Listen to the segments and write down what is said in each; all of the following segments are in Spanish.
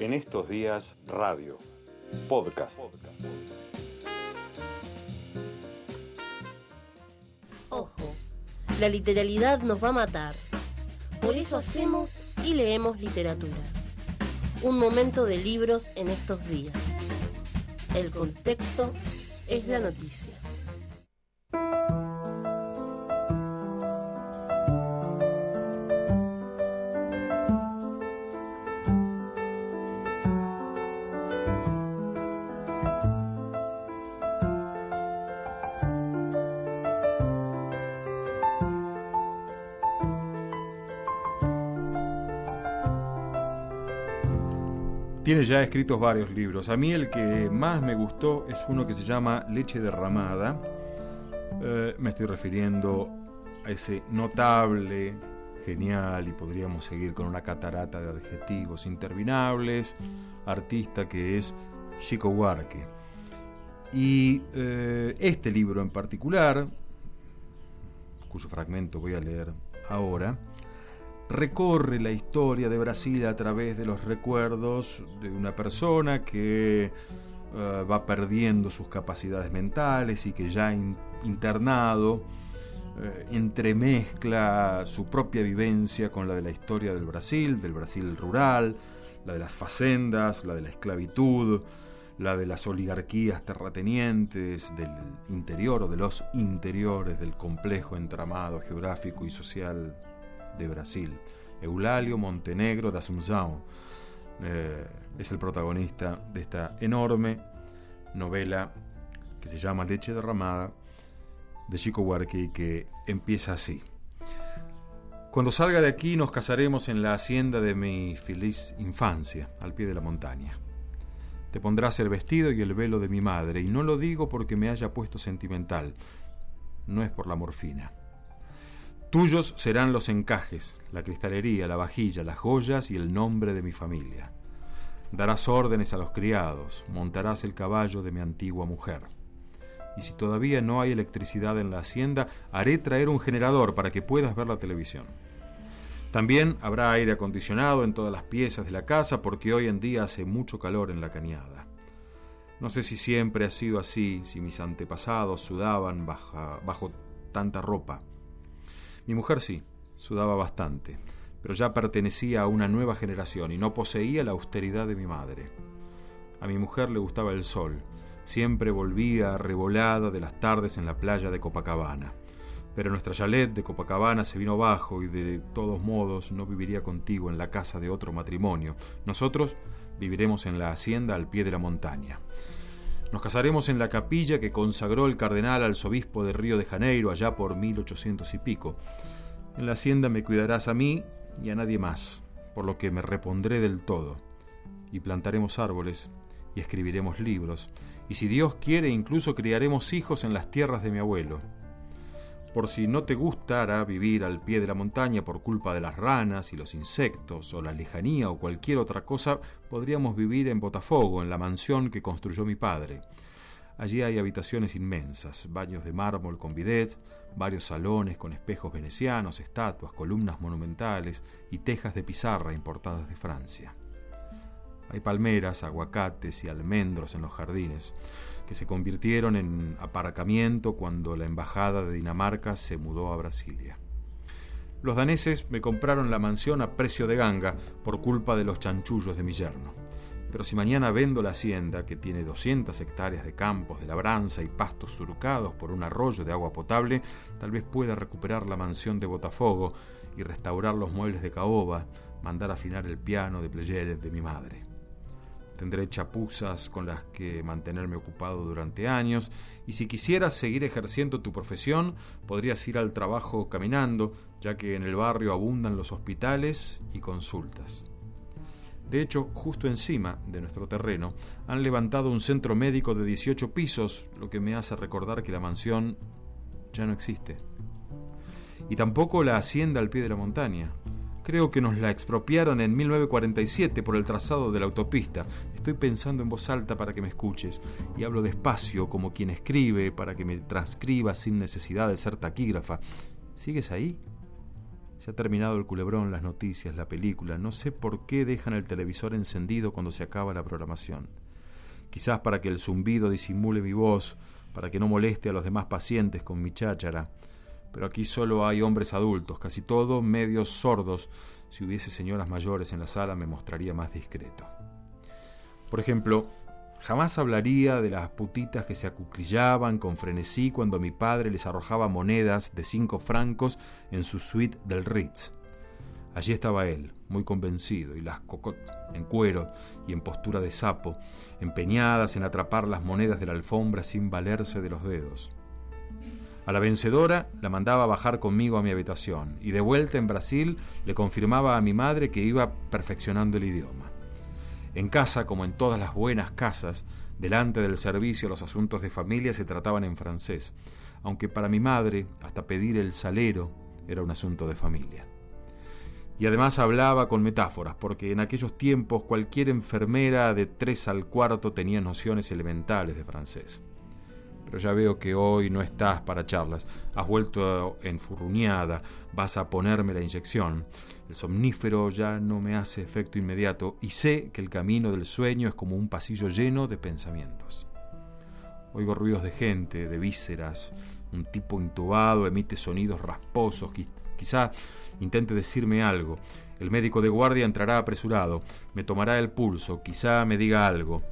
En estos días, radio, podcast. Ojo, la literalidad nos va a matar. Por eso hacemos y leemos literatura. Un momento de libros en estos días. El contexto es la noticia. Tiene ya escritos varios libros. A mí el que más me gustó es uno que se llama Leche derramada. Eh, me estoy refiriendo a ese notable, genial y podríamos seguir con una catarata de adjetivos interminables, artista que es Chico Huarque. Y eh, este libro en particular, cuyo fragmento voy a leer ahora, recorre la historia de Brasil a través de los recuerdos de una persona que eh, va perdiendo sus capacidades mentales y que ya internado eh, entremezcla su propia vivencia con la de la historia del Brasil, del Brasil rural, la de las facendas, la de la esclavitud, la de las oligarquías terratenientes del interior o de los interiores del complejo entramado geográfico y social de Brasil. Eulalio Montenegro da Asunción eh, es el protagonista de esta enorme novela que se llama Leche derramada de Chico Huarque y que empieza así. Cuando salga de aquí nos casaremos en la hacienda de mi feliz infancia, al pie de la montaña. Te pondrás el vestido y el velo de mi madre, y no lo digo porque me haya puesto sentimental, no es por la morfina. Tuyos serán los encajes, la cristalería, la vajilla, las joyas y el nombre de mi familia. Darás órdenes a los criados, montarás el caballo de mi antigua mujer. Y si todavía no hay electricidad en la hacienda, haré traer un generador para que puedas ver la televisión. También habrá aire acondicionado en todas las piezas de la casa porque hoy en día hace mucho calor en la cañada. No sé si siempre ha sido así, si mis antepasados sudaban bajo tanta ropa. Mi mujer sí, sudaba bastante, pero ya pertenecía a una nueva generación y no poseía la austeridad de mi madre. A mi mujer le gustaba el sol, siempre volvía revolada de las tardes en la playa de Copacabana. Pero nuestra chalet de Copacabana se vino abajo y de todos modos no viviría contigo en la casa de otro matrimonio. Nosotros viviremos en la hacienda al pie de la montaña. Nos casaremos en la capilla que consagró el cardenal arzobispo de Río de Janeiro allá por 1800 y pico. En la hacienda me cuidarás a mí y a nadie más, por lo que me repondré del todo. Y plantaremos árboles y escribiremos libros, y si Dios quiere incluso criaremos hijos en las tierras de mi abuelo. Por si no te gustara vivir al pie de la montaña por culpa de las ranas y los insectos, o la lejanía o cualquier otra cosa, podríamos vivir en Botafogo, en la mansión que construyó mi padre. Allí hay habitaciones inmensas, baños de mármol con bidet, varios salones con espejos venecianos, estatuas, columnas monumentales y tejas de pizarra importadas de Francia. Hay palmeras, aguacates y almendros en los jardines, que se convirtieron en aparcamiento cuando la embajada de Dinamarca se mudó a Brasilia. Los daneses me compraron la mansión a precio de ganga por culpa de los chanchullos de mi yerno. Pero si mañana vendo la hacienda, que tiene 200 hectáreas de campos de labranza y pastos surcados por un arroyo de agua potable, tal vez pueda recuperar la mansión de Botafogo y restaurar los muebles de caoba, mandar afinar el piano de Pleyel de mi madre. Tendré chapuzas con las que mantenerme ocupado durante años y si quisieras seguir ejerciendo tu profesión podrías ir al trabajo caminando, ya que en el barrio abundan los hospitales y consultas. De hecho, justo encima de nuestro terreno han levantado un centro médico de 18 pisos, lo que me hace recordar que la mansión ya no existe. Y tampoco la hacienda al pie de la montaña. Creo que nos la expropiaron en 1947 por el trazado de la autopista. Estoy pensando en voz alta para que me escuches y hablo despacio como quien escribe para que me transcriba sin necesidad de ser taquígrafa. ¿Sigues ahí? Se ha terminado el culebrón, las noticias, la película. No sé por qué dejan el televisor encendido cuando se acaba la programación. Quizás para que el zumbido disimule mi voz, para que no moleste a los demás pacientes con mi cháchara. Pero aquí solo hay hombres adultos, casi todos medios sordos. Si hubiese señoras mayores en la sala me mostraría más discreto. Por ejemplo, Jamás hablaría de las putitas que se acuclillaban con frenesí cuando mi padre les arrojaba monedas de cinco francos en su suite del Ritz. Allí estaba él, muy convencido, y las cocot en cuero y en postura de sapo, empeñadas en atrapar las monedas de la alfombra sin valerse de los dedos. A la vencedora la mandaba bajar conmigo a mi habitación, y de vuelta en Brasil le confirmaba a mi madre que iba perfeccionando el idioma. En casa, como en todas las buenas casas, delante del servicio los asuntos de familia se trataban en francés, aunque para mi madre, hasta pedir el salero era un asunto de familia. Y además hablaba con metáforas, porque en aquellos tiempos cualquier enfermera de tres al cuarto tenía nociones elementales de francés. Pero ya veo que hoy no estás para charlas, has vuelto enfurruñada, vas a ponerme la inyección. El somnífero ya no me hace efecto inmediato y sé que el camino del sueño es como un pasillo lleno de pensamientos. Oigo ruidos de gente, de vísceras, un tipo intubado emite sonidos rasposos, quizá intente decirme algo. El médico de guardia entrará apresurado, me tomará el pulso, quizá me diga algo.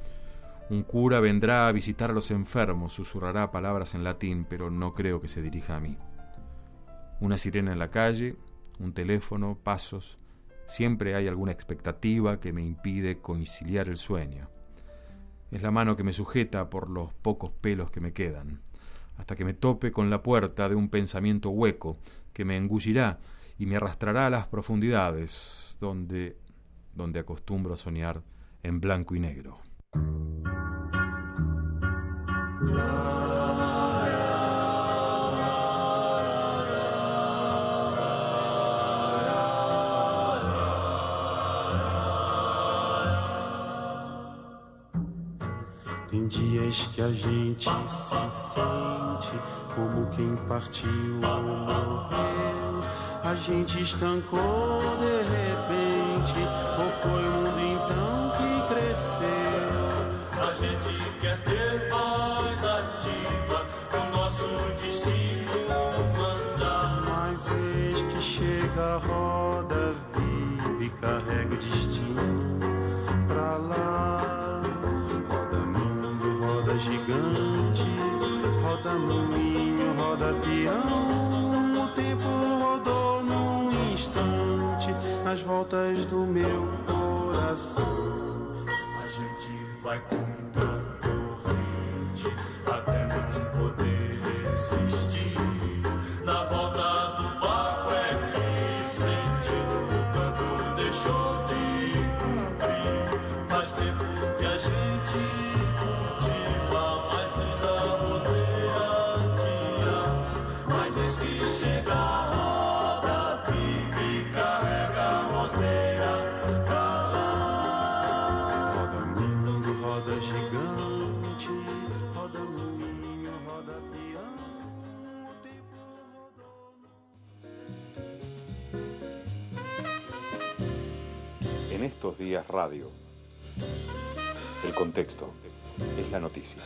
Un cura vendrá a visitar a los enfermos, susurrará palabras en latín, pero no creo que se dirija a mí. Una sirena en la calle, un teléfono, pasos, siempre hay alguna expectativa que me impide conciliar el sueño. Es la mano que me sujeta por los pocos pelos que me quedan, hasta que me tope con la puerta de un pensamiento hueco que me engullirá y me arrastrará a las profundidades donde, donde acostumbro a soñar en blanco y negro. Tem dias que a gente se sente como quem partiu ou morreu. A gente estancou de repente, ou foi o mundo então que? A gente quer ter voz ativa, o nosso destino mandar. Mas eis que chega a roda viva e carrega o destino pra lá. Roda mundo, roda gigante, roda moinho, roda peão. O tempo rodou num instante nas voltas do meu coração. Gente vai contra a corrente até não poder resistir. Na volta do barco é que sente o canto deixou Días Radio. El contexto es la noticia.